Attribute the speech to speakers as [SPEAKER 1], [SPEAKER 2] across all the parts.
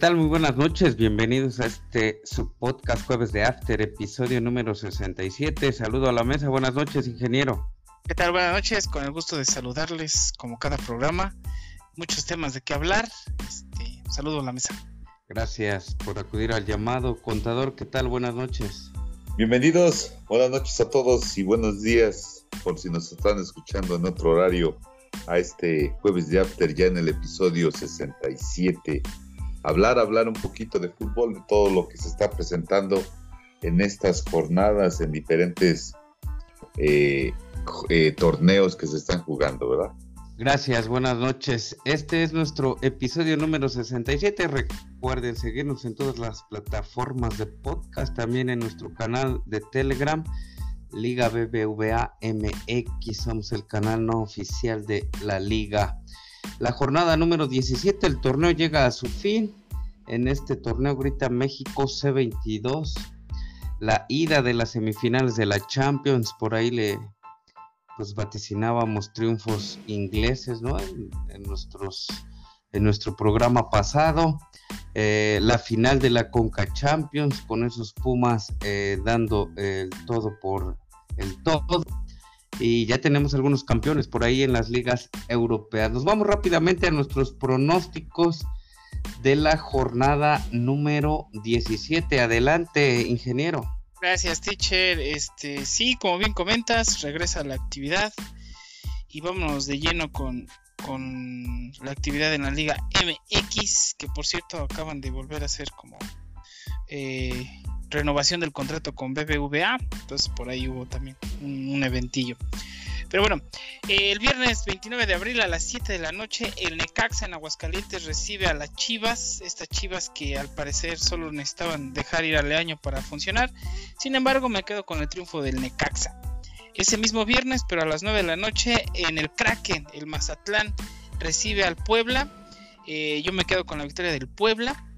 [SPEAKER 1] ¿Qué tal? Muy buenas noches, bienvenidos a este su podcast Jueves de After, episodio número 67. Saludo a la mesa, buenas noches, ingeniero.
[SPEAKER 2] ¿Qué tal? Buenas noches, con el gusto de saludarles como cada programa. Muchos temas de qué hablar. Este, saludo a la mesa.
[SPEAKER 1] Gracias por acudir al llamado. Contador, ¿qué tal? Buenas noches.
[SPEAKER 3] Bienvenidos, buenas noches a todos y buenos días por si nos están escuchando en otro horario a este jueves de After ya en el episodio 67. Hablar, hablar un poquito de fútbol, de todo lo que se está presentando en estas jornadas, en diferentes eh, eh, torneos que se están jugando, ¿verdad?
[SPEAKER 1] Gracias, buenas noches. Este es nuestro episodio número 67. Recuerden seguirnos en todas las plataformas de podcast, también en nuestro canal de Telegram, Liga BBVA MX. Somos el canal no oficial de la liga. La jornada número 17, el torneo llega a su fin. En este torneo grita México C22. La ida de las semifinales de la Champions, por ahí le pues vaticinábamos triunfos ingleses, ¿no? En, nuestros, en nuestro programa pasado. Eh, la final de la Conca Champions con esos Pumas eh, dando el todo por el todo. Y ya tenemos algunos campeones por ahí en las ligas europeas. Nos vamos rápidamente a nuestros pronósticos de la jornada número 17. Adelante, ingeniero.
[SPEAKER 2] Gracias, teacher. Este, sí, como bien comentas, regresa la actividad y vámonos de lleno con, con la actividad en la Liga MX, que por cierto acaban de volver a hacer como eh, renovación del contrato con BBVA, entonces por ahí hubo también un eventillo. Pero bueno, el viernes 29 de abril a las 7 de la noche, el Necaxa en Aguascalientes recibe a las Chivas, estas Chivas que al parecer solo necesitaban dejar ir al Leaño para funcionar. Sin embargo, me quedo con el triunfo del Necaxa. Ese mismo viernes, pero a las 9 de la noche, en el Kraken, el Mazatlán recibe al Puebla. Eh, yo me quedo con la victoria del Puebla.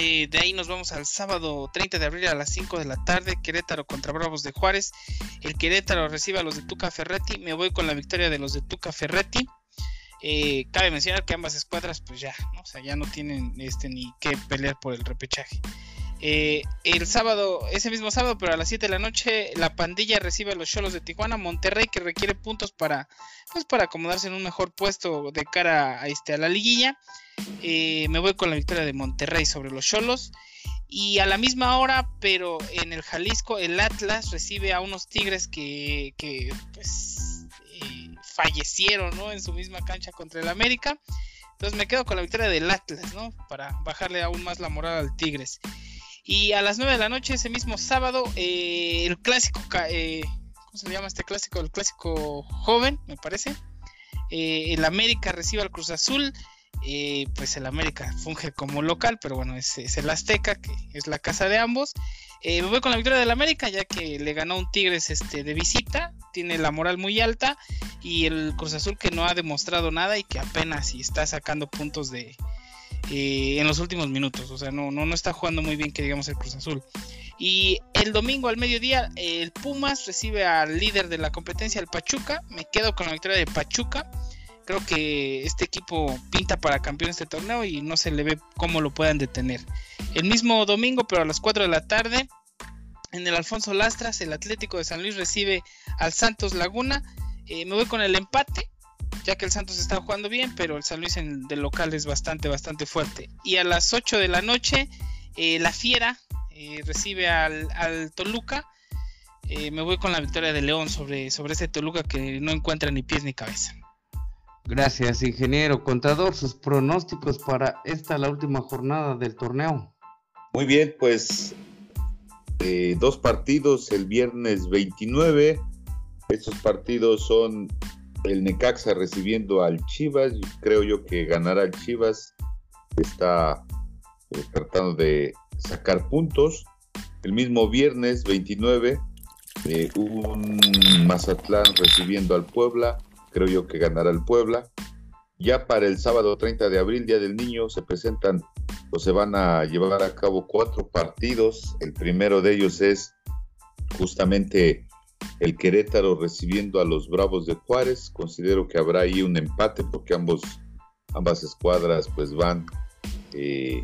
[SPEAKER 2] Eh, de ahí nos vamos al sábado 30 de abril a las 5 de la tarde, Querétaro contra Bravos de Juárez. El Querétaro recibe a los de Tuca Ferretti. Me voy con la victoria de los de Tuca Ferretti. Eh, cabe mencionar que ambas escuadras, pues ya, ¿no? O sea, ya no tienen este ni que pelear por el repechaje. Eh, el sábado, ese mismo sábado, pero a las 7 de la noche, la pandilla recibe a los Cholos de Tijuana, Monterrey, que requiere puntos para, pues, para acomodarse en un mejor puesto de cara a, este, a la liguilla. Eh, me voy con la victoria de Monterrey sobre los Cholos. Y a la misma hora, pero en el Jalisco, el Atlas recibe a unos Tigres que, que pues, eh, fallecieron ¿no? en su misma cancha contra el América. Entonces me quedo con la victoria del Atlas, ¿no? Para bajarle aún más la moral al Tigres. Y a las 9 de la noche, ese mismo sábado, eh, el clásico, eh, ¿cómo se llama este clásico? El clásico joven, me parece. Eh, el América recibe al Cruz Azul. pues el América funge como local, pero bueno, es, el Azteca, que es la casa de ambos. me voy con la victoria del América, ya que le ganó un Tigres este, de visita, tiene la moral muy alta, y el Cruz Azul que no ha demostrado nada y que apenas está sacando puntos de, eh, en los últimos minutos. O sea, no, no, no está jugando muy bien que digamos el Cruz Azul. Y el domingo al mediodía, el Pumas recibe al líder de la competencia, el Pachuca. Me quedo con la victoria de Pachuca. Creo que este equipo pinta para campeón este torneo y no se le ve cómo lo puedan detener. El mismo domingo, pero a las 4 de la tarde, en el Alfonso Lastras, el Atlético de San Luis recibe al Santos Laguna. Eh, me voy con el empate ya que el Santos está jugando bien, pero el San Luis en, del local es bastante, bastante fuerte. Y a las 8 de la noche, eh, la Fiera eh, recibe al, Toluca. Eh, me voy con la victoria de León sobre, sobre ese Toluca que no encuentra ni pies ni cabeza.
[SPEAKER 1] Gracias, ingeniero. Contador, sus pronósticos para esta, la última jornada del torneo.
[SPEAKER 3] Muy bien, pues dos partidos el viernes 29. Estos partidos son el Necaxa recibiendo al Chivas, creo yo que ganará el Chivas, está eh, tratando de sacar puntos. El mismo viernes 29, eh, un Mazatlán recibiendo al Puebla, creo yo que ganará el Puebla. Ya para el sábado 30 de abril, Día del Niño, se presentan o se van a llevar a cabo cuatro partidos. El primero de ellos es justamente el Querétaro recibiendo a los Bravos de Juárez. Considero que habrá ahí un empate porque ambos, ambas escuadras pues van eh,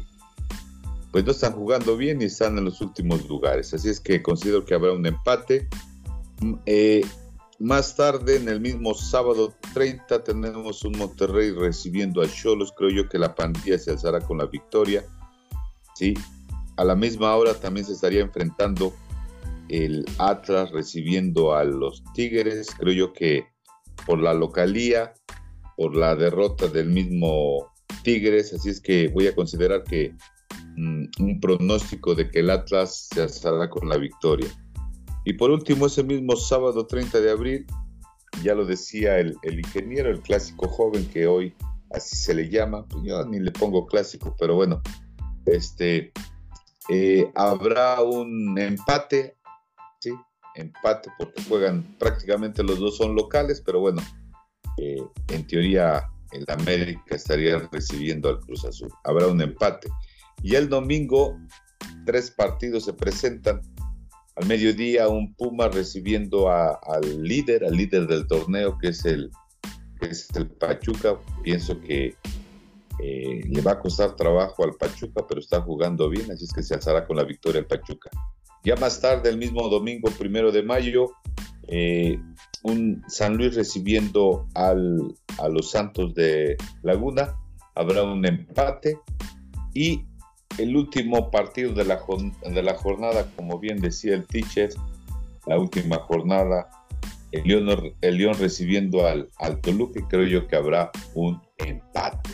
[SPEAKER 3] pues no están jugando bien y están en los últimos lugares. Así es que considero que habrá un empate. Mm, eh, más tarde, en el mismo sábado 30, tenemos un Monterrey recibiendo a Cholos. Creo yo que la pandilla se alzará con la victoria. Sí, a la misma hora también se estaría enfrentando el Atlas recibiendo a los Tigres. Creo yo que por la localía, por la derrota del mismo Tigres, así es que voy a considerar que Mm, un pronóstico de que el Atlas se alzará con la victoria. Y por último, ese mismo sábado 30 de abril, ya lo decía el, ingeniero, el clásico joven que hoy así se le llama, pues yo ni le pongo clásico, pero bueno, este, eh, habrá un empate. Empate porque juegan prácticamente los dos son locales, pero bueno, eh, en teoría el América estaría recibiendo al Cruz Azul. Habrá un empate. Y el domingo, tres partidos se presentan. Al mediodía, un Puma recibiendo al líder, al líder del torneo, que es el, es el Pachuca. Pienso que eh, le va a costar trabajo al Pachuca, pero está jugando bien, así es que se alzará con la victoria el Pachuca. Ya más tarde, el mismo domingo, primero de mayo, eh, un San Luis recibiendo al, a los Santos de Laguna. Habrá un empate y el último partido de la, de la jornada, como bien decía el teacher, la última jornada, el León, el León recibiendo al, al Toluca, creo yo que habrá un empate.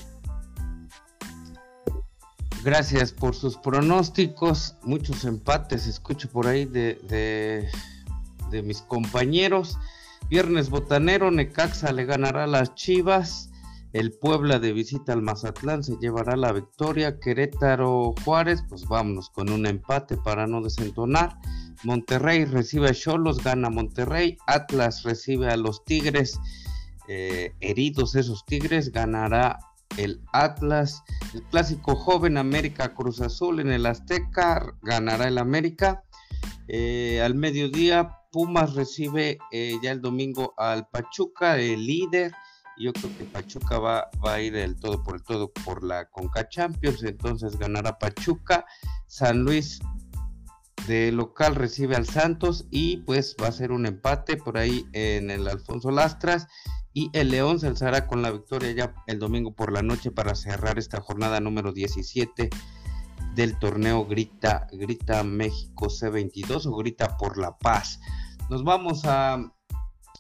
[SPEAKER 1] Gracias por sus pronósticos, muchos empates, escucho por ahí de, de, mis compañeros. Viernes botanero, Necaxa le ganará a las Chivas. El Puebla de visita al Mazatlán se llevará la victoria. Querétaro Juárez, pues vámonos con un empate para no desentonar. Monterrey recibe a Cholos, gana Monterrey. Atlas recibe a los Tigres. Eh, heridos esos Tigres, ganará el Atlas. El clásico joven América Cruz Azul en el Azteca, ganará el América. Eh, al mediodía, Pumas recibe eh, ya el domingo al Pachuca, el líder. Yo creo que Pachuca va, va a ir del todo por el todo por la Conca Champions, entonces ganará Pachuca. San Luis de local recibe al Santos y pues va a ser un empate por ahí en el Alfonso Lastras y el León se alzará con la victoria ya el domingo por la noche para cerrar esta jornada número 17 del torneo Grita Grita México C22 o Grita por la Paz. Nos vamos a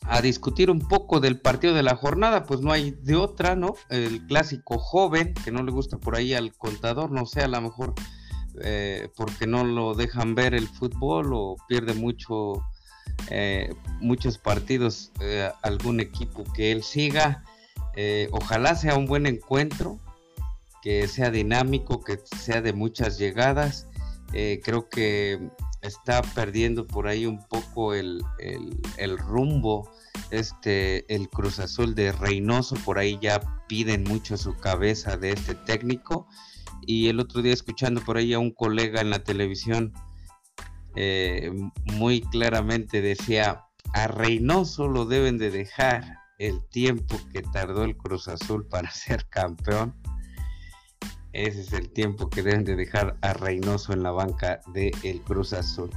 [SPEAKER 1] a discutir un poco del partido de la jornada, pues no hay de otra, ¿no? El clásico joven, que no le gusta por ahí al contador, no sé, a lo mejor eh, porque no lo dejan ver el fútbol o pierde mucho, eh, muchos partidos eh, algún equipo que él siga. ojalá sea un buen encuentro, que sea dinámico, que sea de muchas llegadas. creo que está perdiendo por ahí un poco el, rumbo. Este, el Cruz Azul de Reynoso, por ahí ya piden mucho su cabeza de este técnico. Y el otro día escuchando por ahí a un colega en la televisión, eh, muy claramente decía, a Reynoso lo deben de dejar el tiempo que tardó el Cruz Azul para ser campeón ese es el tiempo que deben de dejar a Reynoso en la banca del el Cruz Azul.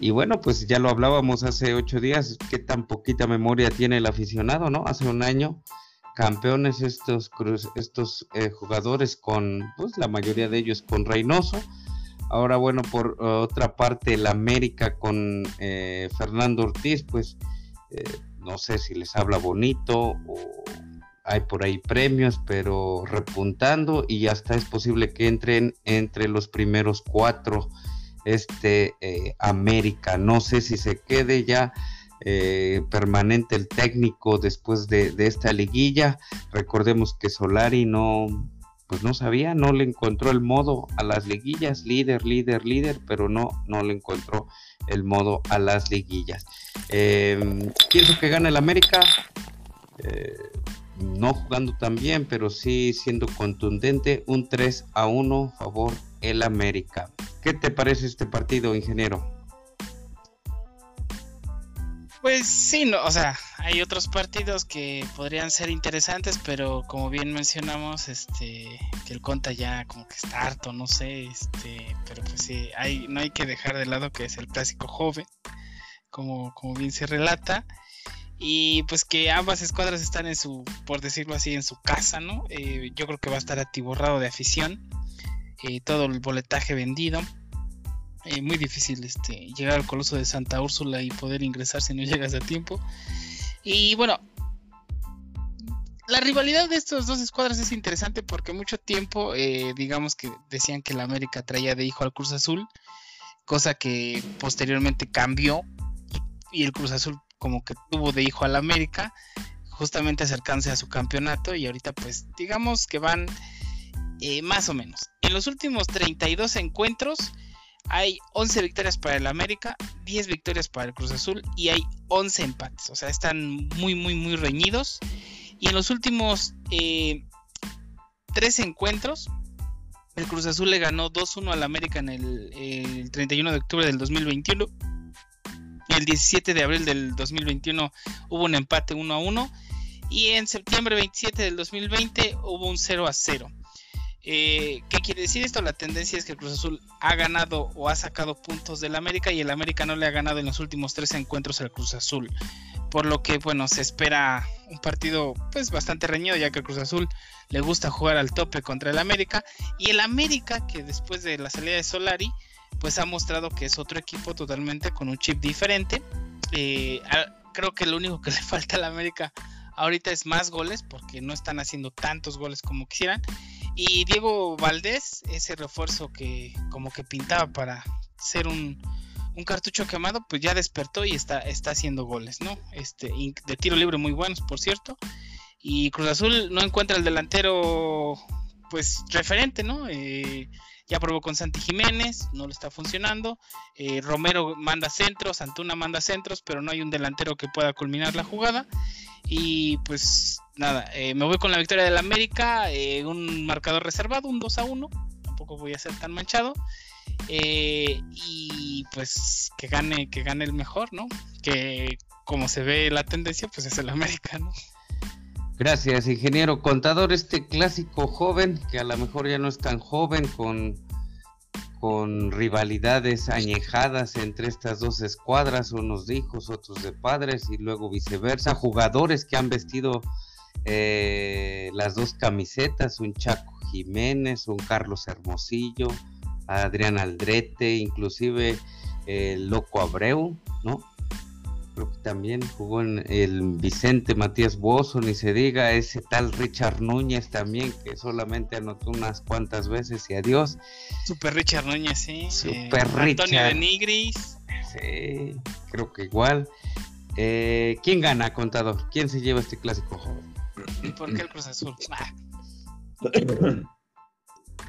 [SPEAKER 1] Y bueno, pues ya lo hablábamos hace ocho días, qué tan poquita memoria tiene el aficionado, ¿no? Hace un año, campeones estos, estos eh, jugadores con, pues la mayoría de ellos con Reynoso. Ahora, bueno, por otra parte, el América con eh, Fernando Ortiz, pues eh, no sé si les habla bonito o hay por ahí premios, pero repuntando y hasta es posible que entren entre los primeros cuatro este eh, América. No sé si se quede ya eh, permanente el técnico después de, esta liguilla. Recordemos que Solari no, pues no sabía, no le encontró el modo a las liguillas, líder, líder, líder, pero no, no le encontró el modo a las liguillas. Eh, pienso que gana el América no jugando tan bien, pero sí siendo contundente, un 3 a 1 favor el América. ¿Qué te parece este partido, ingeniero?
[SPEAKER 2] Pues sí, no, o sea, hay otros partidos que podrían ser interesantes, pero como bien mencionamos, este, que el Conta ya como que está harto, no sé, este, pero pues sí, hay, no hay que dejar de lado que es el clásico joven, como, como bien se relata, y pues que ambas escuadras están en su, por decirlo así, en su casa, ¿no? Eh, yo creo que va a estar atiborrado de afición, eh, todo el boletaje vendido eh, muy difícil este, llegar al Coloso de Santa Úrsula y poder ingresar si no llegas a tiempo. Y bueno, la rivalidad de estos dos escuadras es interesante porque mucho tiempo, eh, digamos que decían que la América traía de hijo al Cruz Azul, cosa que posteriormente cambió y el Cruz Azul como que tuvo de hijo al América, justamente acercándose a su campeonato y ahorita pues digamos que van eh, más o menos. En los últimos 32 encuentros, hay 11 victorias para el América, 10 victorias para el Cruz Azul y hay 11 empates. O sea, están muy, muy, muy reñidos. Y en los últimos eh, tres encuentros, el Cruz Azul le ganó 2-1 al América en el, el, 31 de octubre del 2021. Y el 17 de abril del 2021 hubo un empate 1-1. Y en septiembre 27 del 2020 hubo un 0-0. Eh, ¿Qué quiere decir esto? La tendencia es que el Cruz Azul ha ganado o ha sacado puntos del América y el América no le ha ganado en los últimos tres encuentros al Cruz Azul. Por lo que, bueno, se espera un partido pues bastante reñido ya que el Cruz Azul le gusta jugar al tope contra el América. Y el América, que después de la salida de Solari, pues ha mostrado que es otro equipo totalmente con un chip diferente. Eh, creo que lo único que le falta al América ahorita es más goles porque no están haciendo tantos goles como quisieran. Y Diego Valdés, ese refuerzo que como que pintaba para ser un, cartucho quemado, pues ya despertó y está, está haciendo goles, ¿no? Este, de tiro libre muy buenos, por cierto. Y Cruz Azul no encuentra el delantero, pues referente, ¿no? Eh, ya probó con Santi Jiménez, no le está funcionando. Eh, Romero manda centros, Antuna manda centros, pero no hay un delantero que pueda culminar la jugada. Y pues nada, eh, me voy con la victoria del América, eh, un marcador reservado, un 2 a 1, tampoco voy a ser tan manchado. Eh, y pues que gane, que gane el mejor, ¿no? Que como se ve la tendencia, pues es el América, ¿no?
[SPEAKER 1] Gracias, ingeniero contador. Este clásico joven, que a lo mejor ya no es tan joven, con con rivalidades añejadas entre estas dos escuadras, unos de hijos, otros de padres y luego viceversa, jugadores que han vestido eh, las dos camisetas, un Chaco Jiménez, un Carlos Hermosillo, Adrián Aldrete, inclusive el Loco Abreu, ¿no? creo que también jugó en el Vicente Matías Bozo, ni se diga, ese tal Richard Núñez también, que solamente anotó unas cuantas veces y adiós.
[SPEAKER 2] Super Richard Núñez, sí.
[SPEAKER 1] Super Richard.
[SPEAKER 2] Antonio de Nigris.
[SPEAKER 1] Sí, creo que igual. Eh, ¿Quién gana, contador? ¿Quién se lleva este clásico joven?
[SPEAKER 2] ¿Y por qué el Cruz Azul?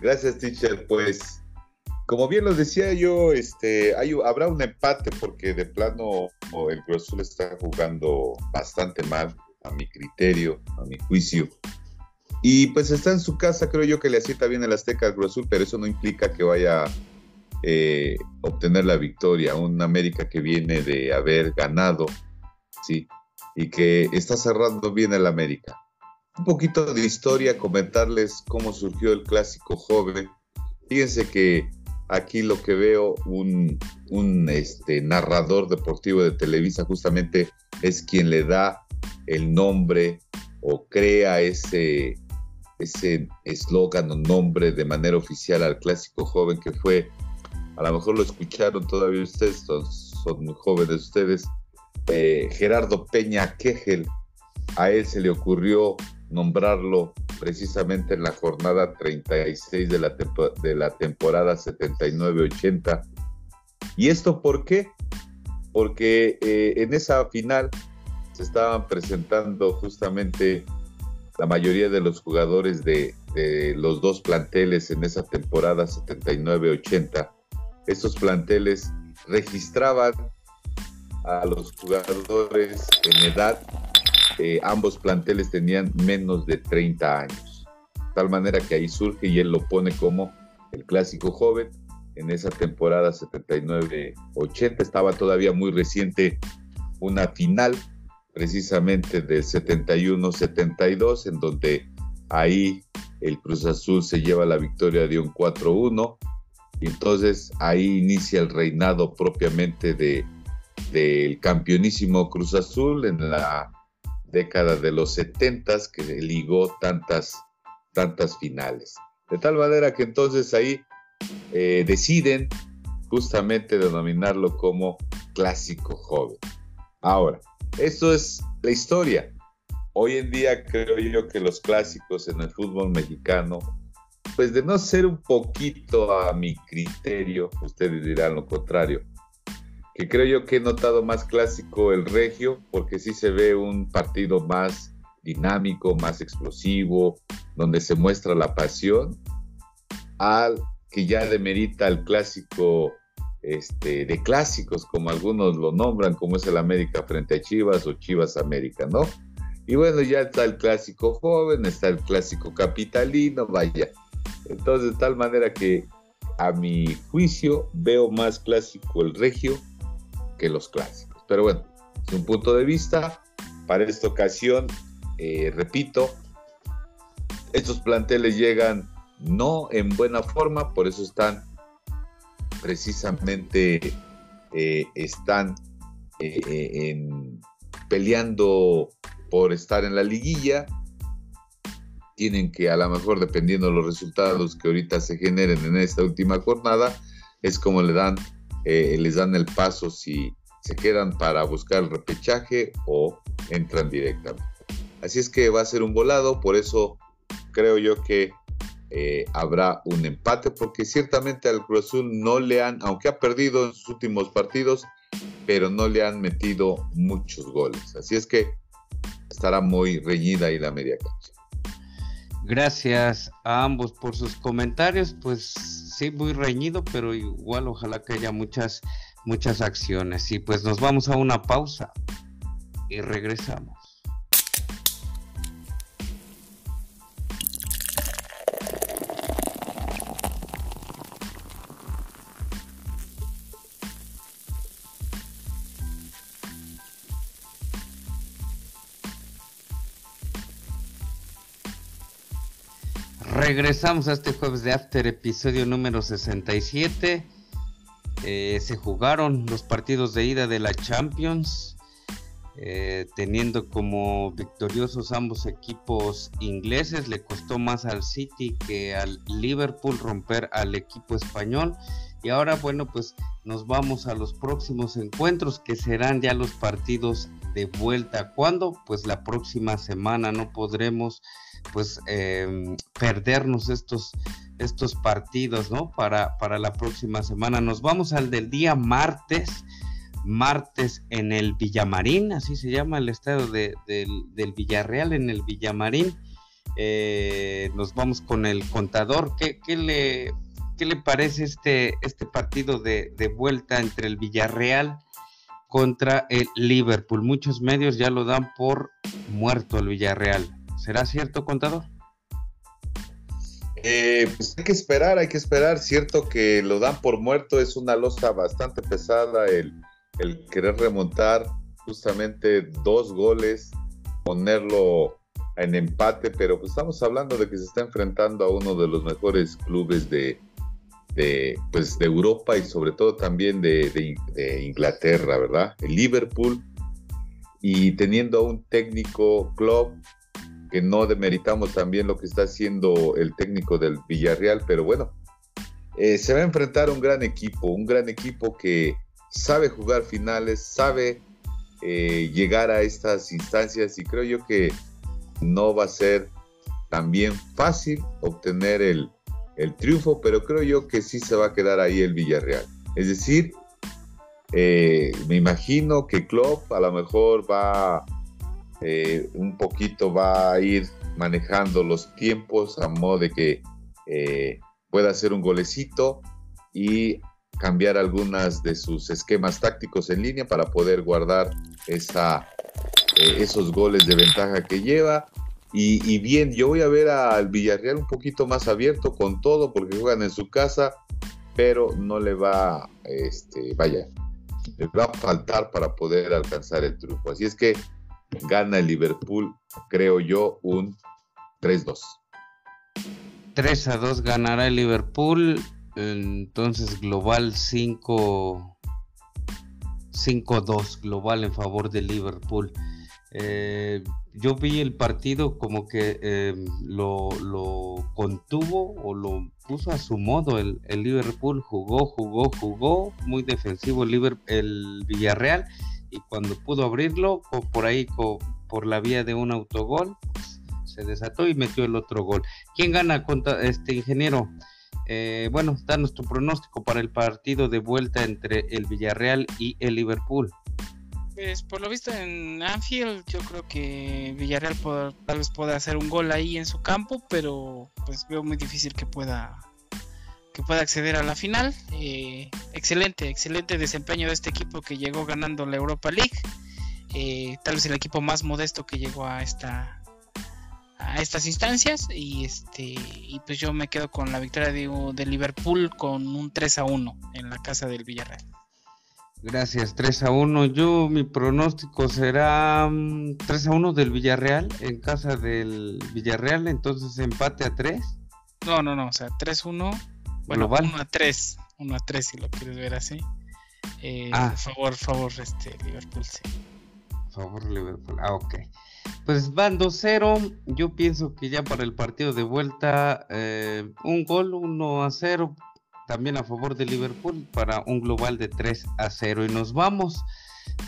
[SPEAKER 3] Gracias, teacher. Pues como bien lo decía yo, este, hay, habrá un empate porque de plano el Cruz Azul está jugando bastante mal, a mi criterio, a mi juicio. Y pues está en su casa, creo yo que le asienta bien el Azteca al Cruz Azul, pero eso no implica que vaya a eh, obtener la victoria. Un América que viene de haber ganado, sí, y que está cerrando bien el América. Un poquito de historia, comentarles cómo surgió el clásico joven. Fíjense que aquí lo que veo, un, este, narrador deportivo de Televisa justamente es quien le da el nombre o crea ese ese eslogan o nombre de manera oficial al clásico joven que fue, a lo mejor lo escucharon todavía ustedes, son, muy jóvenes ustedes, eh, Gerardo Peña Quejel, a él se le ocurrió nombrarlo precisamente en la jornada 36 de la, de la temporada 79-80. ¿Y esto por qué? Porque eh, en esa final se estaban presentando justamente la mayoría de los jugadores de, de los dos planteles en esa temporada 79-80. Estos planteles registraban a los jugadores en edad eh, ambos planteles tenían menos de 30 años. De tal manera que ahí surge y él lo pone como el clásico joven. En esa temporada 79-80 estaba todavía muy reciente una final precisamente del 71-72, en donde ahí el Cruz Azul se lleva la victoria de un 4-1, y entonces ahí inicia el reinado propiamente de, del campeonísimo Cruz Azul en la década de los 70 que ligó tantas, tantas finales. De tal manera que entonces ahí eh, deciden justamente denominarlo como clásico joven. Ahora, esto es la historia. Hoy en día creo yo que los clásicos en el fútbol mexicano, pues de no ser un poquito a mi criterio, ustedes dirán lo contrario, que creo yo que he notado más clásico el regio, porque sí se ve un partido más dinámico, más explosivo, donde se muestra la pasión, al que ya demerita el clásico este, de clásicos, como algunos lo nombran, como es el América frente a Chivas o Chivas América, ¿no? Y bueno, ya está el clásico joven, está el clásico capitalino, vaya. Entonces, de tal manera que a mi juicio veo más clásico el regio que los clásicos. Pero bueno, es un punto de vista. Para esta ocasión, eh, repito, estos planteles llegan no en buena forma, por eso están precisamente eh, están eh, peleando por estar en la liguilla. Tienen que, a lo mejor, dependiendo de los resultados que ahorita se generen en esta última jornada, es como le dan, les dan el paso si se quedan para buscar el repechaje o entran directamente. Así es que va a ser un volado, por eso creo yo que eh, habrá un empate, porque ciertamente al Cruz Azul no le han, aunque ha perdido en sus últimos partidos, pero no le han metido muchos goles. Así es que estará muy reñida ahí la media cancha.
[SPEAKER 1] Gracias a ambos por sus comentarios, pues sí, muy reñido, pero igual ojalá que haya muchas, muchas acciones. Y pues nos vamos a una pausa y regresamos. Regresamos a este jueves de After, episodio número 67. Eh, se jugaron los partidos de ida de la Champions, eh, teniendo como victoriosos ambos equipos ingleses. Le costó más al City que al Liverpool romper al equipo español. Y ahora, bueno, pues nos vamos a los próximos encuentros que serán ya los partidos de vuelta. ¿Cuándo? Pues la próxima semana no podremos pues em, perdernos estos, estos partidos, ¿no? Para, para la próxima semana. Nos vamos al del día martes, martes en el Villamarín, así se llama el estado del, Villarreal, en el Villamarín. Eh, nos vamos con el contador. ¿Qué, le, le parece este, este partido de, de vuelta entre el Villarreal contra el Liverpool. Muchos medios ya lo dan por muerto el Villarreal. ¿Será cierto, contador?
[SPEAKER 3] Eh, pues hay que esperar, hay que esperar. Cierto que lo dan por muerto, es una losa bastante pesada el, querer remontar justamente dos goles, ponerlo en empate, pero pues estamos hablando de que se está enfrentando a uno de los mejores clubes de, de, pues, de Europa y sobre todo también de, Inglaterra, ¿verdad? El Liverpool y teniendo a un técnico club que no demeritamos también lo que está haciendo el técnico del Villarreal, pero bueno, eh, se va a enfrentar a un gran equipo, un gran equipo que sabe jugar finales, sabe eh, llegar a estas instancias y creo yo que no va a ser también fácil obtener el, el triunfo, pero creo yo que sí se va a quedar ahí el Villarreal. Es decir, eh, me imagino que Klopp a lo mejor va eh, un poquito va a ir manejando los tiempos a modo de que eh, pueda hacer un golecito y cambiar algunas de sus esquemas tácticos en línea para poder guardar esa, esos goles de ventaja que lleva y, bien, yo voy a ver al Villarreal un poquito más abierto con todo porque juegan en su casa, pero no le va, este, vaya, les va a faltar para poder alcanzar el triunfo. Así es que gana el Liverpool, creo yo, un 3-2.
[SPEAKER 1] 3 a 2 ganará el Liverpool. Entonces, global 5 5-2 global en favor del Liverpool. Eh, yo vi el partido como que eh, lo, contuvo o lo puso a su modo. El, Liverpool jugó, jugó, jugó, muy defensivo el, el Villarreal y cuando pudo abrirlo por ahí por la vía de un autogol pues, se desató y metió el otro gol. ¿Quién gana contra este ingeniero? Eh, bueno, está nuestro pronóstico para el partido de vuelta entre el Villarreal y el Liverpool.
[SPEAKER 2] Pues por lo visto en Anfield yo creo que Villarreal tal vez pueda hacer un gol ahí en su campo, pero pues veo muy difícil que pueda que pueda acceder a la final. Eh, excelente, excelente desempeño de este equipo que llegó ganando la Europa League. Eh, tal vez el equipo más modesto que llegó a esta a estas instancias y este y pues yo me quedo con la victoria de, de Liverpool con un 3 a 1 en la casa del Villarreal.
[SPEAKER 1] Gracias, 3 a 1. Yo, mi pronóstico será 3 mm, a 1 del Villarreal, en casa del Villarreal, entonces empate a 3.
[SPEAKER 2] No, no, no, o sea, 3 a 1. Bueno, 1 a 3. 1 a 3 si lo quieres ver así. Eh, ah. Favor, favor, este, Liverpool, sí.
[SPEAKER 1] Favor, Liverpool. Ah, ok. Pues van 2-0. Yo pienso que ya para el partido de vuelta, eh, un gol, 1 a 0 también a favor de Liverpool para un global de 3 a 0. Y nos vamos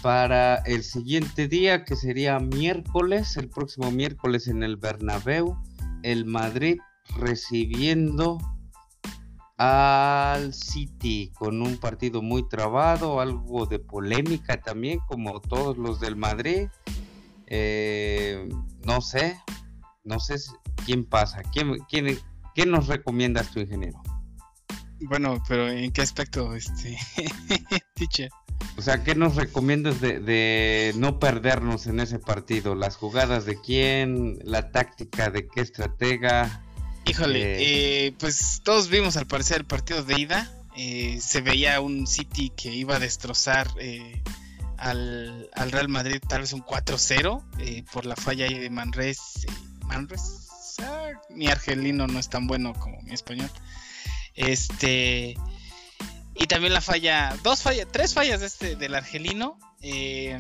[SPEAKER 1] para el siguiente día, que sería miércoles, el próximo miércoles en el Bernabéu, el Madrid recibiendo al City con un partido muy trabado, algo de polémica también, como todos los del Madrid. Eh, no sé, no sé quién pasa, quién, quién, ¿qué nos recomiendas tu ingeniero?
[SPEAKER 2] Bueno, pero ¿en qué aspecto, este, teacher?
[SPEAKER 1] O sea, ¿qué nos recomiendas de, no perdernos en ese partido? ¿Las jugadas de quién? ¿La táctica de qué estratega?
[SPEAKER 2] Híjole, eh, eh, pues todos vimos al parecer el partido de ida. Eh, se veía un City que iba a destrozar al, Real Madrid, tal vez un 4-0 por la falla ahí de Manres. Manres, ah, mi argelino no es tan bueno como mi español. Este. Y también la falla. Dos fallas. Tres fallas de este, del argelino. Eh,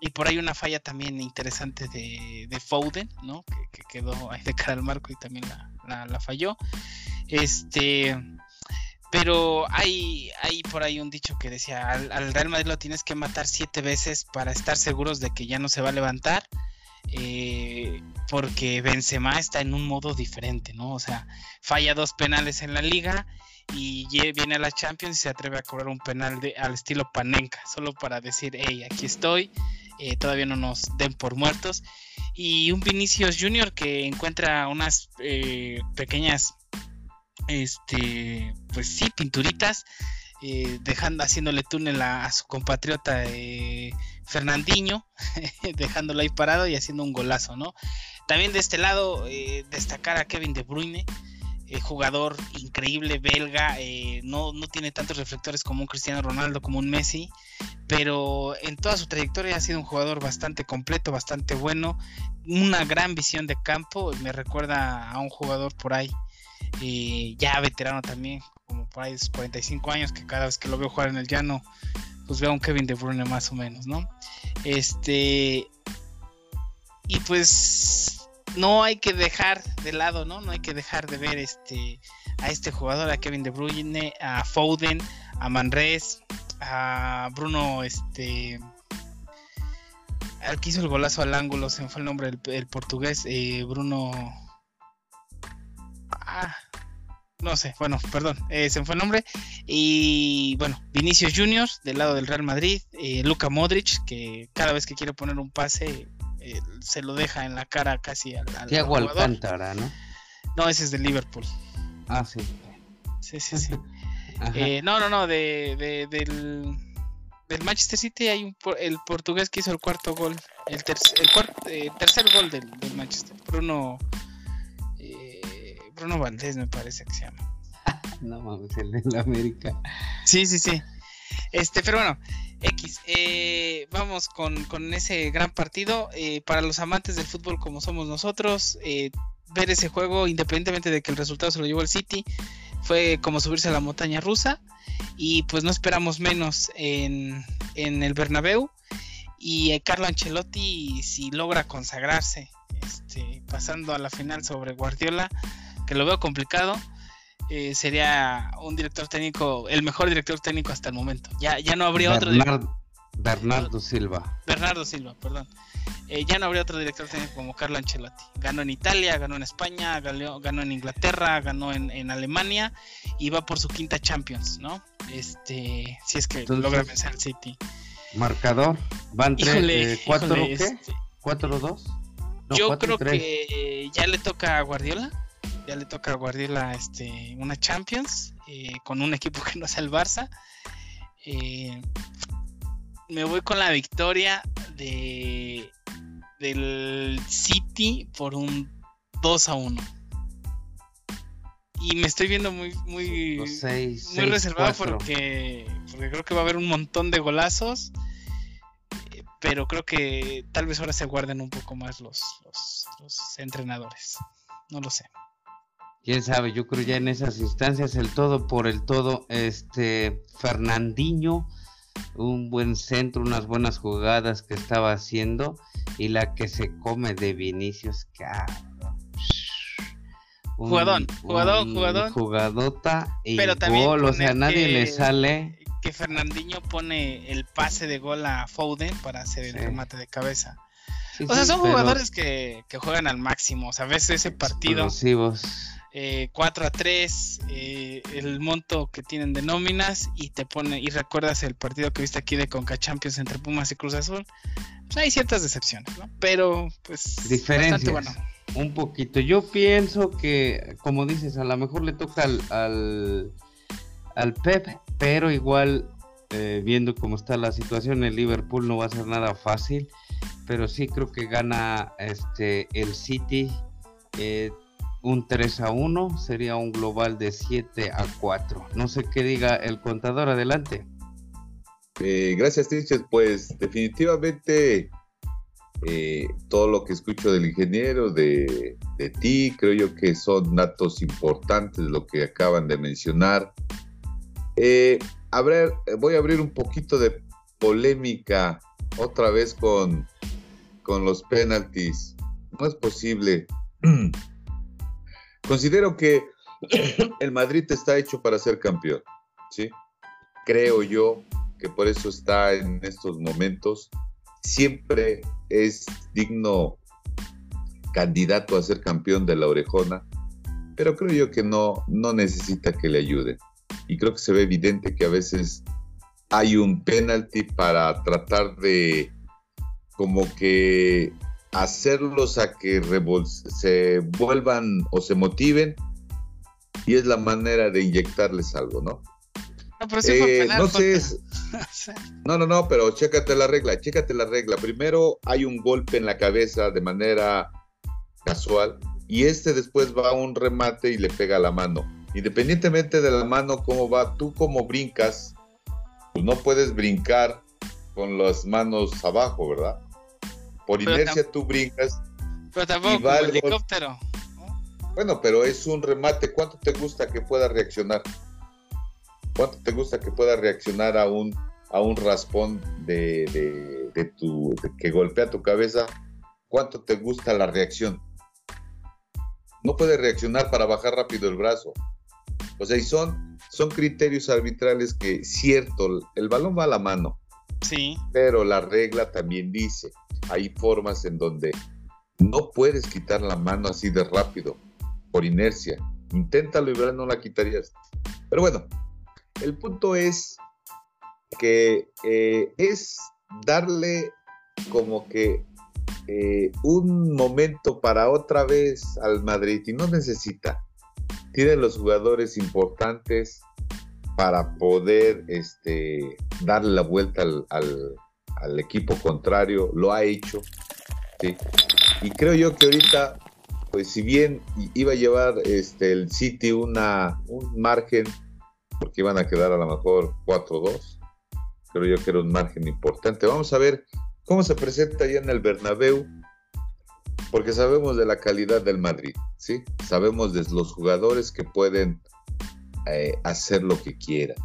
[SPEAKER 2] y por ahí una falla también interesante de, de Foden, ¿no? Que, quedó ahí de cara al marco y también la, falló. Este. Pero hay, hay por ahí un dicho que decía, al, Real Madrid lo tienes que matar siete veces para estar seguros de que ya no se va a levantar. Eh, porque Benzema está en un modo diferente, ¿no? O sea, falla dos penales en la liga y viene a la Champions y se atreve a cobrar un penal al estilo Panenka, solo para decir, hey, aquí estoy, eh, todavía no nos den por muertos. Y un Vinicius Junior que encuentra unas eh, pequeñas, este, pues sí, pinturitas, eh, dejando, haciéndole túnel a, su compatriota Fernandinho, dejándolo ahí parado y haciendo un golazo, ¿no? También de este lado, destacar a Kevin De Bruyne, eh, jugador increíble, belga, eh, no, no tiene tantos reflectores como un Cristiano Ronaldo, como un Messi, pero en toda su trayectoria ha sido un jugador bastante completo, bastante bueno, una gran visión de campo, me recuerda a un jugador por ahí, eh, ya veterano también, como por ahí de 45 años, que cada vez que lo veo jugar en el llano, pues veo a un Kevin De Bruyne más o menos, ¿no? Este... Y pues no hay que dejar de lado, ¿no? No hay que dejar de ver este a este jugador, a Kevin De Bruyne, a Foden, a Manres, a Bruno, este, al que hizo el golazo al ángulo, se me fue el nombre del portugués, eh, Bruno, ah, no sé, bueno, perdón, eh, se me fue el nombre, y bueno, Vinicius Junior del lado del Real Madrid, eh, Luka Modric, que cada vez que quiere poner un pase eh, se lo deja en la cara casi al, al
[SPEAKER 1] Thiago Alcántara, ¿no?
[SPEAKER 2] No, ese es de Liverpool.
[SPEAKER 1] Ah, sí.
[SPEAKER 2] Sí, sí, sí. Eh, no, no, no, de, de, del, del Manchester City hay un, el portugués que hizo el cuarto gol, el, el eh, tercer gol del, del, Manchester, Bruno Bruno Valdés me parece que se llama.
[SPEAKER 1] no mames, el de la América.
[SPEAKER 2] Sí, sí, sí. Este, pero bueno, X, eh, vamos con, ese gran partido. Eh, para los amantes del fútbol como somos nosotros, eh, ver ese juego, independientemente de que el resultado se lo llevó el City, fue como subirse a la montaña rusa. Y pues no esperamos menos en, en el Bernabéu. Y Carlo Ancelotti, si logra consagrarse, este, pasando a la final sobre Guardiola, que lo veo complicado eh, sería un director técnico, el mejor director técnico hasta el momento. Ya, ya no habría otro.
[SPEAKER 1] Bernardo Silva.
[SPEAKER 2] Bernardo Silva, perdón. Eh, ya no habría otro director técnico como Carlo Ancelotti. Ganó en Italia, ganó en España, ganó, ganó en Inglaterra, ganó en, Alemania y va por su quinta Champions, ¿no? Este, si es que logra vencer al City.
[SPEAKER 1] Marcador, van 3, 4 4 2.
[SPEAKER 2] Yo creo que ya le toca a Guardiola ya le toca a Guardiola este, una Champions eh, con un equipo que no sea el Barça. Eh, me voy con la victoria de del City por un 2 a 1. Y me estoy viendo muy muy, muy reservado porque, porque creo que va a haber un montón de golazos. Eh, pero creo que tal vez ahora se guarden un poco más los, los entrenadores. No lo sé
[SPEAKER 1] quién sabe, yo creo ya en esas instancias el todo por el todo, este Fernandinho, un buen centro, unas buenas jugadas que estaba haciendo y la que se come de Vinicius, cabrón.
[SPEAKER 2] jugadón, jugadón, jugadón.
[SPEAKER 1] Jugadota y Pero gol, o sea, nadie le sale.
[SPEAKER 2] Que Fernandinho pone el pase de gol a Foden para hacer el remate de cabeza. o sea, son jugadores que, que, juegan al máximo. O sea, a veces ese partido eh, 4 a 3 eh, el monto que tienen de nóminas y te pone y recuerdas el partido que viste aquí de Conca Champions entre Pumas y Cruz Azul pues hay ciertas decepciones ¿no? pero pues
[SPEAKER 1] diferencias bueno. un poquito yo pienso que como dices a lo mejor le toca al al, Pep pero igual eh, viendo cómo está la situación el Liverpool no va a ser nada fácil pero sí creo que gana este el City eh, un 3 a 1 sería un global de 7 a 4. No sé qué diga el contador, adelante.
[SPEAKER 3] Eh, gracias, Tiches. Pues definitivamente eh, todo lo que escucho del ingeniero, de, ti, creo yo que son datos importantes lo que acaban de mencionar. Eh, a ver, voy a abrir un poquito de polémica otra vez con, con los penaltis. No es posible Considero que el Madrid está hecho para ser campeón, ¿sí? Creo yo que por eso está en estos momentos. Siempre es digno candidato a ser campeón de la orejona, pero creo yo que no, no necesita que le ayuden. Y creo que se ve evidente que a veces hay un penalti para tratar de como que hacerlos a que se vuelvan o se motiven y es la manera de inyectarles algo, ¿no?
[SPEAKER 2] No, eh, no sé,
[SPEAKER 3] no, no, no, pero chécate la regla, chécate la regla. Primero hay un golpe en la cabeza de manera casual y este después va a un remate y le pega la mano. Independientemente de la mano, cómo va, tú como brincas, pues no puedes brincar con las manos abajo, ¿verdad? Por inercia tú brincas.
[SPEAKER 2] Pero tampoco como helicóptero.
[SPEAKER 3] Bueno, pero es un remate. ¿Cuánto te gusta que pueda reaccionar? ¿Cuánto te gusta que pueda reaccionar a un, a un raspón de, de, tu, que golpea tu cabeza? ¿Cuánto te gusta la reacción? No puede reaccionar para bajar rápido el brazo. O sea, y son, son criterios arbitrales que, cierto, el balón va a la mano.
[SPEAKER 2] Sí.
[SPEAKER 3] Pero la regla también dice hay formas en donde no puedes quitar la mano así de rápido, por inercia. Inténtalo y verás, no la quitarías. Pero bueno, el punto es que eh, es darle como que eh, un momento para otra vez al Madrid y no necesita. Tiene los jugadores importantes para poder este, darle la vuelta al al equipo contrario, lo ha hecho. Y creo yo que ahorita, pues si bien iba a llevar este, el City una, un margen, porque iban a quedar a lo mejor 4-2, creo yo que era un margen importante. Vamos a ver cómo se presenta ya en el Bernabéu, porque sabemos de la calidad del Madrid, ¿sí? Sabemos de los jugadores que pueden eh, hacer lo que quieran.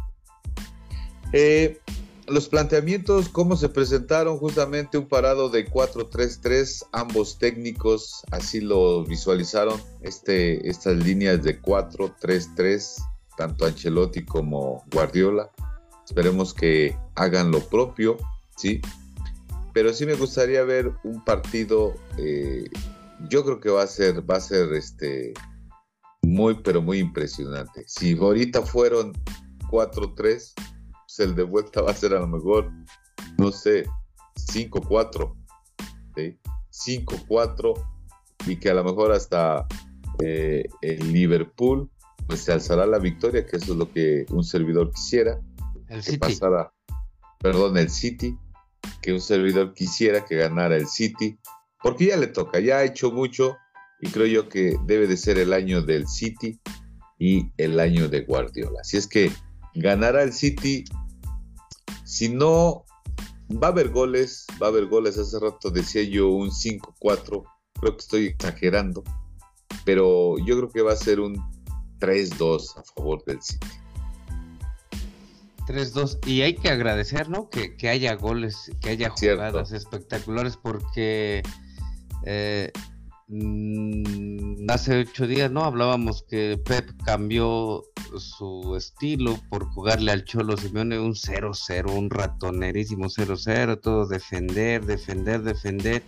[SPEAKER 3] Eh, los planteamientos, cómo se presentaron, justamente un parado de 4-3-3, ambos técnicos así lo visualizaron, este, estas líneas de 4-3-3, tanto Ancelotti como Guardiola. Esperemos que hagan lo propio, ¿sí? Pero sí me gustaría ver un partido, eh, yo creo que va a ser, va a ser este, muy, pero muy impresionante. Si ahorita fueron 4-3, pues, el de vuelta va a ser a lo mejor, no sé, 5-4, 5-4 y que a lo mejor hasta eh, el Liverpool pues se alzará la victoria, que eso es lo que un servidor quisiera,
[SPEAKER 1] el
[SPEAKER 3] que
[SPEAKER 1] City.
[SPEAKER 3] pasara, perdón, el City, que un servidor quisiera que ganara el City, porque ya le toca, ya ha hecho mucho y creo yo que debe de ser el año del City y el año de Guardiola. Así es que ganará el City si no, va a haber goles, va a haber goles. Hace rato decía yo un 5-4, creo que estoy exagerando, pero yo creo que va a ser un 3-2 a favor del City.
[SPEAKER 1] 3-2. Y hay que agradecer, ¿no? Que, que haya goles, que haya
[SPEAKER 3] Cierto.
[SPEAKER 1] jugadas espectaculares, porque eh, mm, hace ocho días, ¿no? Hablábamos que Pep cambió su estilo por jugarle al Cholo Simeone un 0-0, un ratonerísimo 0-0, todo defender, defender, defender.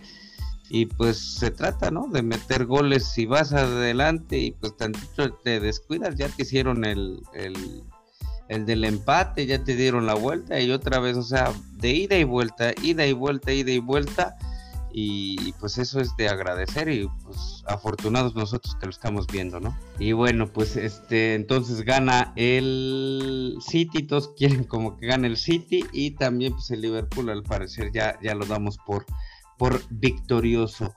[SPEAKER 1] Y pues se trata, ¿no? De meter goles si vas adelante y pues tantito te descuidas, ya te hicieron el, el, el del empate, ya te dieron la vuelta y otra vez, o sea, de ida y vuelta, ida y vuelta, ida y vuelta. Y pues eso es de agradecer y pues afortunados nosotros que lo estamos viendo, ¿no? Y bueno, pues este, entonces gana el City, todos quieren como que gane el City y también pues el Liverpool al parecer ya, ya lo damos por, por victorioso.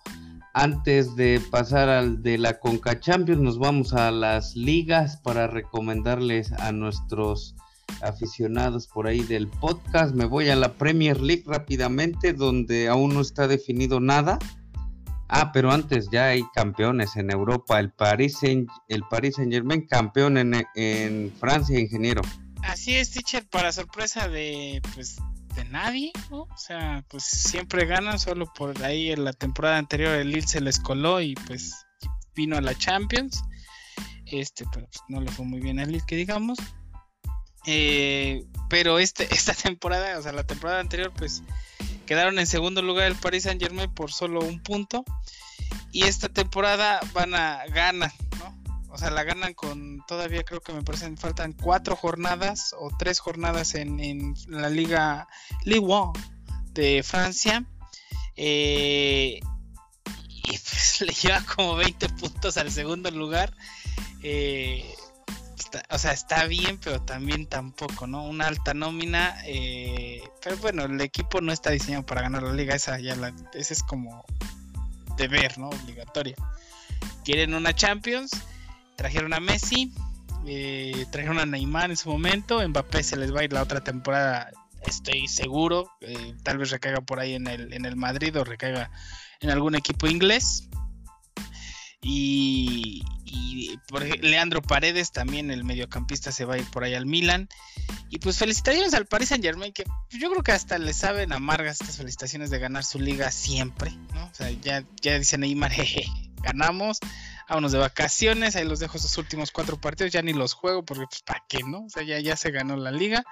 [SPEAKER 1] Antes de pasar al de la Conca Champions, nos vamos a las ligas para recomendarles a nuestros aficionados por ahí del podcast. Me voy a la Premier League rápidamente, donde aún no está definido nada. Ah, pero antes ya hay campeones en Europa. El Paris Saint, el Paris Saint Germain campeón en, en Francia, ingeniero.
[SPEAKER 2] Así es, teacher, para sorpresa de pues de nadie, ¿no? O sea, pues siempre ganan, solo por ahí en la temporada anterior el Lille se les coló y pues vino a la Champions. Este, pero pues, no le fue muy bien al Lille, que digamos. Eh, pero este, esta temporada, o sea, la temporada anterior, pues quedaron en segundo lugar el Paris Saint Germain por solo un punto. Y esta temporada van a ganar, ¿no? O sea, la ganan con todavía creo que me parecen faltan cuatro jornadas o tres jornadas en, en la liga Ligue 1 de Francia. Eh, y pues le lleva como 20 puntos al segundo lugar. Eh, está- o sea, está bien, pero también tampoco, ¿no? Una alta nómina. eh, pero bueno, el equipo no está diseñado para ganar la liga. Esa ya la, esa es como deber, ¿no? Obligatoria. Quieren una Champions. Trajeron a Messi. eh, trajeron a Neymar en su momento. Mbappé se les va a ir la otra temporada. Estoy seguro. eh, tal vez recaiga por ahí en el, en el Madrid o recaiga en algún equipo inglés. Y, y por Leandro Paredes, también el mediocampista, se va a ir por ahí al Milan. Y pues felicitaciones al Paris Saint Germain, que yo creo que hasta le saben amargas estas felicitaciones de ganar su liga siempre, ¿no? O sea, ya, ya dice Neymar, jeje, ganamos, vámonos de vacaciones, ahí los dejo esos últimos cuatro partidos, ya ni los juego porque pues para qué, ¿no? O sea, ya, ya se ganó la liga,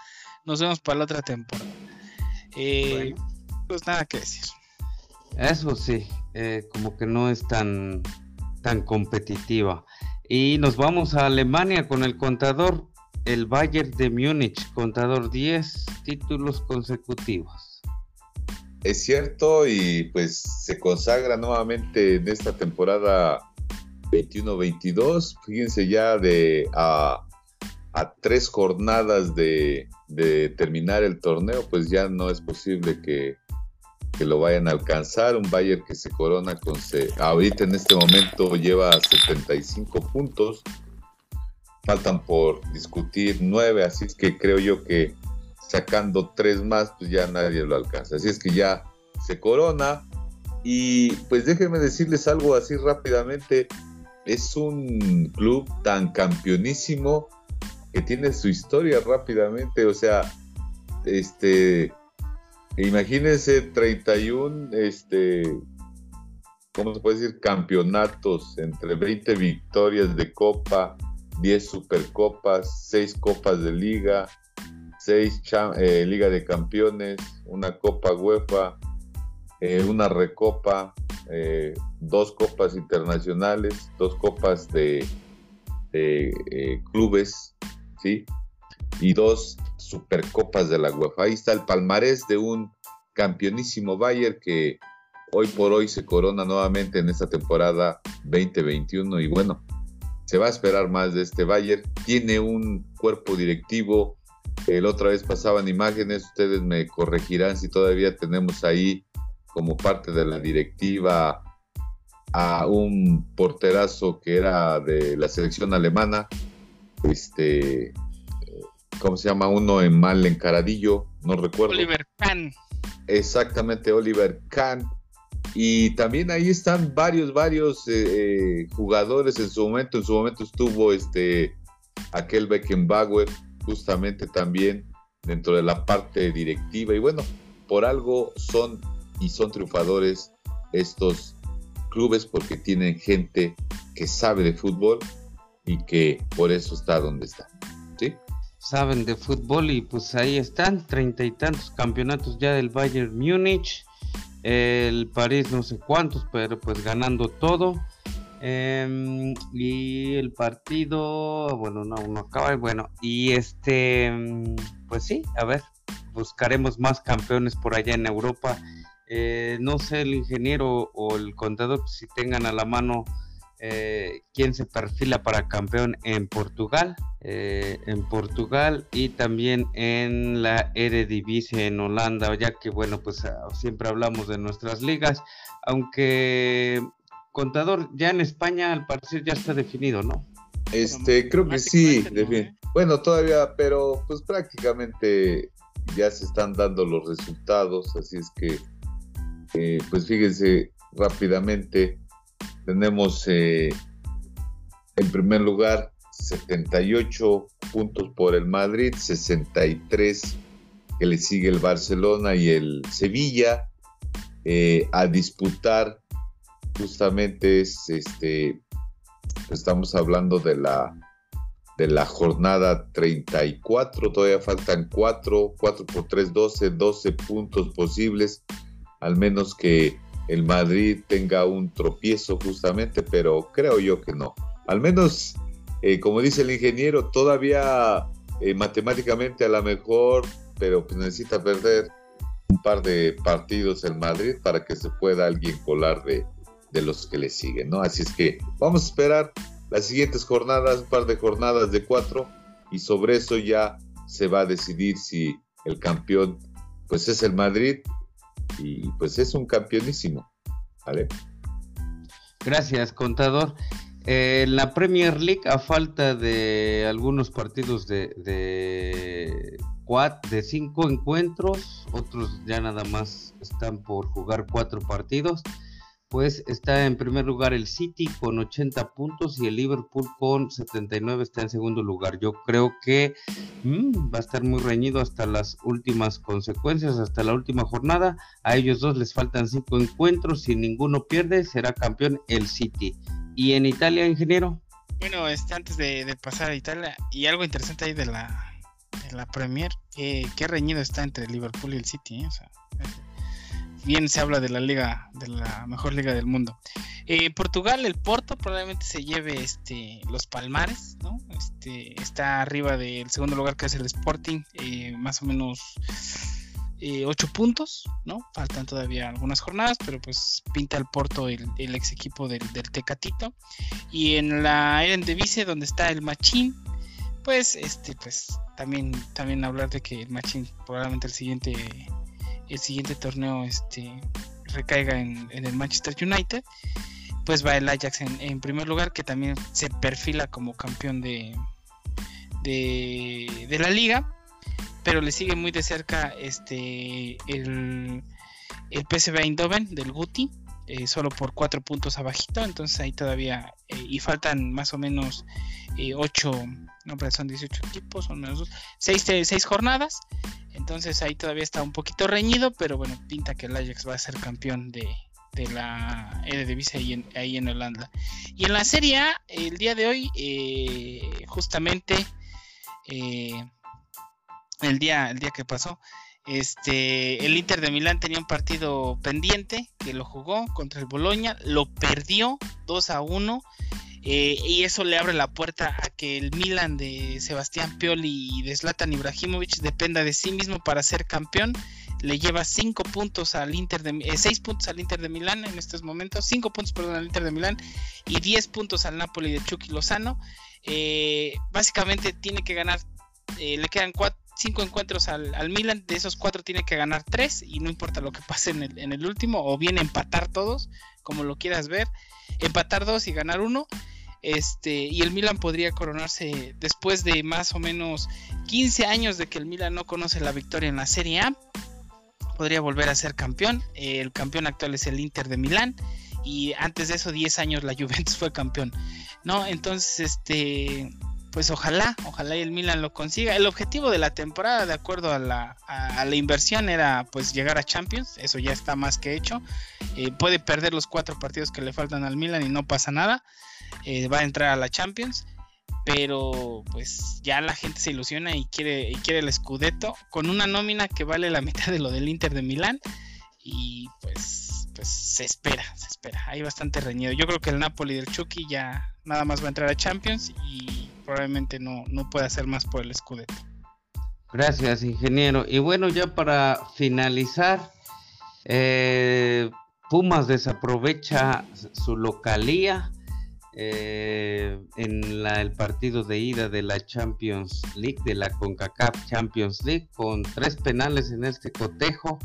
[SPEAKER 2] nos vemos para la otra temporada. Eh, Pues nada que decir.
[SPEAKER 1] Eso sí, eh, como que no es tan, tan competitiva. Y nos vamos a Alemania con el contador, el Bayern de Múnich, contador 10 títulos consecutivos.
[SPEAKER 3] Es cierto y pues se consagra nuevamente en esta temporada 21-22. Fíjense ya de a, a tres jornadas de, de terminar el torneo, pues ya no es posible que, que lo vayan a alcanzar. Un Bayern que se corona con... Se, ahorita en este momento lleva 75 puntos. Faltan por discutir nueve, así es que creo yo que sacando tres más, pues ya nadie lo alcanza. Así es que ya se corona. Y pues déjenme decirles algo así rápidamente. Es un club tan campeonísimo que tiene su historia rápidamente. O sea, este, imagínense 31, este, ¿cómo se puede decir? Campeonatos entre 20 victorias de Copa, 10 Supercopas, 6 Copas de Liga, 6 eh, Liga de Campeones, una Copa UEFA, eh, una Recopa, eh, dos Copas Internacionales, dos Copas de, clubes, ¿sí? Y dos Supercopas de la UEFA. Ahí está el palmarés de un campeonísimo Bayern que hoy por hoy se corona nuevamente en esta temporada 2021 y bueno, se va a esperar más de este Bayern. Tiene un cuerpo directivo. El otra vez pasaban imágenes, ustedes me corregirán si todavía tenemos ahí como parte de la directiva a un porterazo que era de la selección alemana, este, ¿cómo se llama? Uno en mal encaradillo, no recuerdo.
[SPEAKER 2] Oliver Kahn.
[SPEAKER 3] Exactamente, Oliver Kahn. Y también ahí están varios, varios eh, eh, jugadores en su momento. En su momento estuvo este aquel Beckenbauer, justamente también dentro de la parte directiva. Y bueno, por algo son y son triunfadores estos clubes porque tienen gente que sabe de fútbol y que por eso está donde está. ¿Sí?
[SPEAKER 1] Saben de fútbol y pues ahí están, treinta y tantos campeonatos ya del Bayern Múnich el París no sé cuántos, pero pues ganando todo. Em, y el partido, bueno, no, no acaba. Bueno, y este, pues sí, a ver, buscaremos más campeones por allá en Europa. Eh, no sé el ingeniero o el contador si tengan a la mano eh, quién se perfila para campeón en Portugal, eh, en Portugal y también en la Eredivisie en Holanda, ya que bueno, pues ah, siempre hablamos de nuestras ligas, aunque contador ya en España al parecer ya está definido, ¿no?
[SPEAKER 3] Este, creo que sí, bueno, todavía, pero pues prácticamente ya se están dando los resultados, así es que, eh, pues fíjense rápidamente, tenemos eh, en primer lugar 78 puntos por el Madrid, 63 que le sigue el Barcelona y el Sevilla eh, a disputar justamente es este estamos hablando de la de la jornada 34 todavía faltan 4 4 por 3 12 12 puntos posibles al menos que el Madrid tenga un tropiezo justamente, pero creo yo que no. Al menos, eh, como dice el ingeniero, todavía eh, matemáticamente a lo mejor, pero pues necesita perder un par de partidos el Madrid para que se pueda alguien colar de, de los que le siguen, ¿no? Así es que vamos a esperar las siguientes jornadas, un par de jornadas de cuatro, y sobre eso ya se va a decidir si el campeón pues es el Madrid y pues es un campeonísimo. ¿vale?
[SPEAKER 1] Gracias, contador. Eh, la Premier League, a falta de algunos partidos de, de, de cinco encuentros, otros ya nada más están por jugar cuatro partidos pues está en primer lugar el City con 80 puntos y el Liverpool con 79 está en segundo lugar. Yo creo que mm, va a estar muy reñido hasta las últimas consecuencias, hasta la última jornada. A ellos dos les faltan cinco encuentros. Si ninguno pierde, será campeón el City. ¿Y en Italia, ingeniero?
[SPEAKER 2] Bueno, este, antes de, pasar a Italia, y algo interesante ahí de la, de la Premier, eh, qué reñido está entre el Liverpool y el City. ¿eh? O sea, bien se habla de la liga, de la mejor liga del mundo. Eh, Portugal, el Porto probablemente se lleve este los Palmares, ¿no? Este está arriba del segundo lugar que es el Sporting, eh, más o menos eh, ocho puntos, ¿no? Faltan todavía algunas jornadas, pero pues pinta el Porto el, ex equipo del, Tecatito. Y en la Eredivisie donde está el Machín, pues este pues también también hablar de que el Machín probablemente el siguiente el siguiente torneo este, recaiga en, el Manchester United, pues va el Ajax en, primer lugar, que también se perfila como campeón de, de, la liga. pero le sigue muy de cerca este el, el PSV Eindhoven del Guti, eh, solo por cuatro puntos abajito, entonces ahí todavía, eh, y faltan más o menos eh, ocho, no, son 18 equipos, son menos 6 seis, jornadas, entonces ahí todavía está un poquito reñido, pero bueno, pinta que el Ajax va a ser campeón de, de la Eredivisie ahí en, ahí en Holanda. Y en la Serie A, el día de hoy, justamente el día, el día que pasó, este, el Inter de Milán tenía un partido pendiente que lo jugó contra el Boloña, lo perdió 2 a 1 eh, y eso le abre la puerta a que el Milan de Sebastián Pioli y de Zlatan Ibrahimovic dependa de sí mismo para ser campeón. Le lleva 5 puntos al Inter de 6 eh, puntos al Inter de Milán en estos momentos, 5 puntos perdón al Inter de Milán y 10 puntos al Napoli de Chucky Lozano. Eh, básicamente tiene que ganar, le quedan 4 cinco encuentros al, Milan, de esos cuatro tiene que ganar tres y no importa lo que pase en el, en el último, o bien empatar todos, como lo quieras ver, empatar dos y ganar uno. Este, y el Milan podría coronarse después de más o menos 15 años de que el Milan no conoce la victoria en la Serie A. Podría volver a ser campeón. El campeón actual es el Inter de Milán. Y antes de eso, 10 años la Juventus fue campeón. ¿No? Entonces, este pues ojalá, ojalá y el Milan lo consiga. El objetivo de la temporada, de acuerdo a la, inversión, era pues llegar a Champions. Eso ya está más que hecho. Eh, puede perder los cuatro partidos que le faltan al Milan y no pasa nada. Eh, va a entrar a la Champions. Pero pues ya la gente se ilusiona y quiere, y quiere el Scudetto con una nómina que vale la mitad de lo del Inter de Milán. Y pues, pues se espera, se espera. Hay bastante reñido. Yo creo que el Napoli del Chucky ya nada más va a entrar a Champions y probablemente no, no pueda hacer más por el Scudetto.
[SPEAKER 1] Gracias, ingeniero. Y bueno, ya para finalizar, eh, Pumas desaprovecha su localía eh, en el partido de ida de la Champions League, de la CONCACAF Champions League, con tres penales en este cotejo,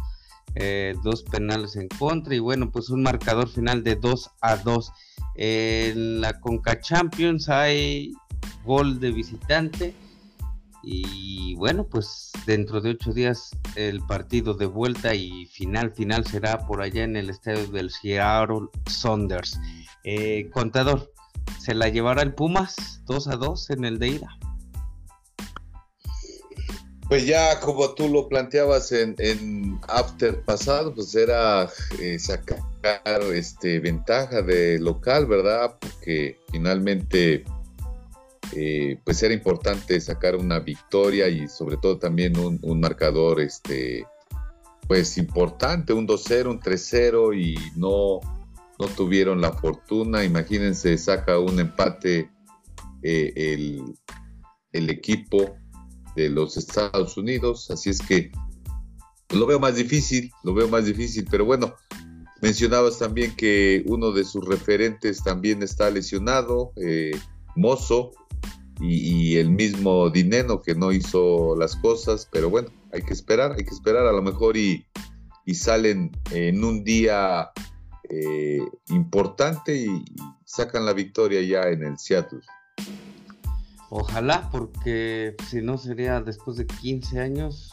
[SPEAKER 1] eh, dos penales en contra y bueno, pues un marcador final de 2 a 2. En la CONCA Champions hay gol de visitante. Y bueno, pues dentro de ocho días el partido de vuelta y final final será por allá en el estadio del Seattle Saunders. Eh, contador, ¿se la llevará el Pumas 2 a 2 en el de ida?
[SPEAKER 3] Pues ya como tú lo planteabas en, After pasado, pues era eh, sacar este, ventaja de local, ¿verdad? Porque finalmente eh, pues era importante sacar una victoria y sobre todo también un, marcador este pues importante, un 2-0, un 3-0 y no, no tuvieron la fortuna. Imagínense, saca un empate eh, el, el, equipo de los Estados Unidos, así es que lo veo más difícil, lo veo más difícil, pero bueno, mencionabas también que uno de sus referentes también está lesionado, eh, Mozo, y, el mismo Dineno que no hizo las cosas, pero bueno, hay que esperar, hay que esperar a lo mejor y, salen en un día eh, importante y, sacan la victoria ya en el Seattle.
[SPEAKER 1] Ojalá, porque si no sería después de 15 años,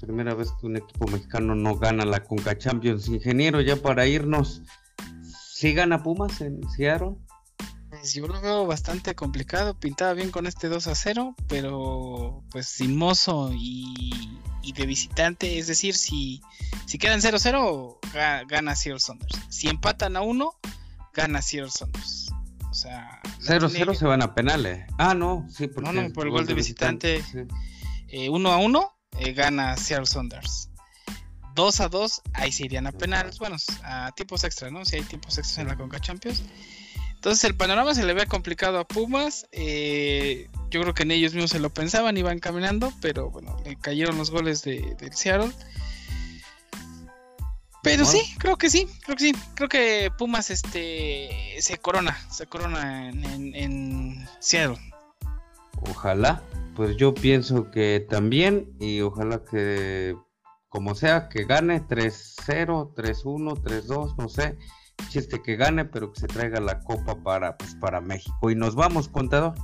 [SPEAKER 1] primera vez que un equipo mexicano no gana la Conca Champions. Ingeniero, ya para irnos, ¿sí gana Pumas en Seattle?
[SPEAKER 2] Pues, yo lo veo bastante complicado. Pintaba bien con este 2 a 0, pero pues sin mozo y, de visitante. Es decir, si, si quedan 0-0, gana Seattle Saunders. Si empatan a 1, gana Seattle Saunders. O sea,
[SPEAKER 1] 0-0 se van a penales. Ah, no, sí,
[SPEAKER 2] porque no, no, por el gol de visitante. 1 eh, a 1 eh, gana Seattle Saunders. 2 a 2, ahí se irían a penales. Bueno, a tiempos extra, ¿no? Si hay tiempos extras en la Conca Champions. Entonces el panorama se le ve complicado a Pumas. Eh, yo creo que en ellos mismos se lo pensaban, iban caminando, pero bueno, le cayeron los goles de, Seattle. Pero sí, creo que sí, creo que sí. Creo que Pumas este se corona, se corona en, en Seattle.
[SPEAKER 1] Ojalá, pues yo pienso que también y ojalá que como sea que gane 3-0, 3-1, 3-2, no sé chiste que gane, pero que se traiga la copa para, pues, para México. Y nos vamos, contador.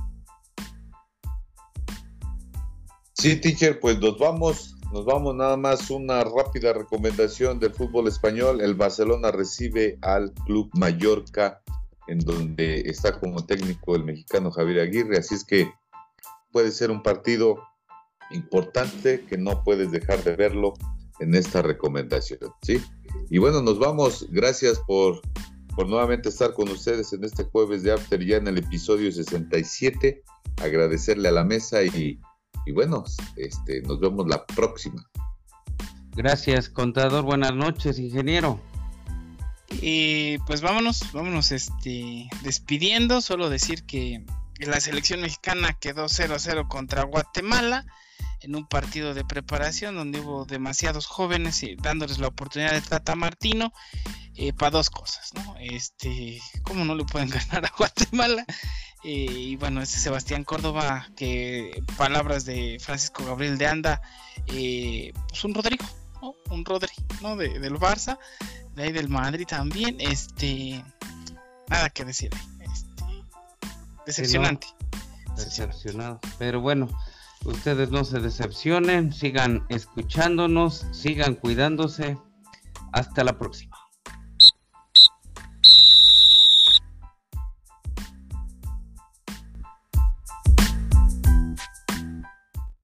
[SPEAKER 3] Sí, teacher, pues nos vamos, nos vamos nada más una rápida recomendación del fútbol español. El Barcelona recibe al Club Mallorca, en donde está como técnico el mexicano Javier Aguirre, así es que puede ser un partido importante que no puedes dejar de verlo en esta recomendación, ¿sí? Y bueno, nos vamos, gracias por, por nuevamente estar con ustedes en este jueves de After, ya en el episodio 67, agradecerle a la mesa y, y bueno, este, nos vemos la próxima.
[SPEAKER 1] Gracias, contador, buenas noches, ingeniero.
[SPEAKER 2] Y pues vámonos, vámonos este, despidiendo, solo decir que la selección mexicana quedó 0-0 contra Guatemala en un partido de preparación donde hubo demasiados jóvenes y dándoles la oportunidad de Tata Martino eh, para dos cosas, ¿no? Este, ¿cómo no le pueden ganar a Guatemala? Eh, y bueno, este Sebastián Córdoba, que palabras de Francisco Gabriel de Anda, eh, pues un Rodrigo, ¿no? Un Rodri, ¿no? De, del Barça, de ahí del Madrid también, este, nada que decir, este, decepcionante.
[SPEAKER 1] Decepcionado, pero bueno Ustedes no se decepcionen, sigan escuchándonos, sigan cuidándose. Hasta la próxima.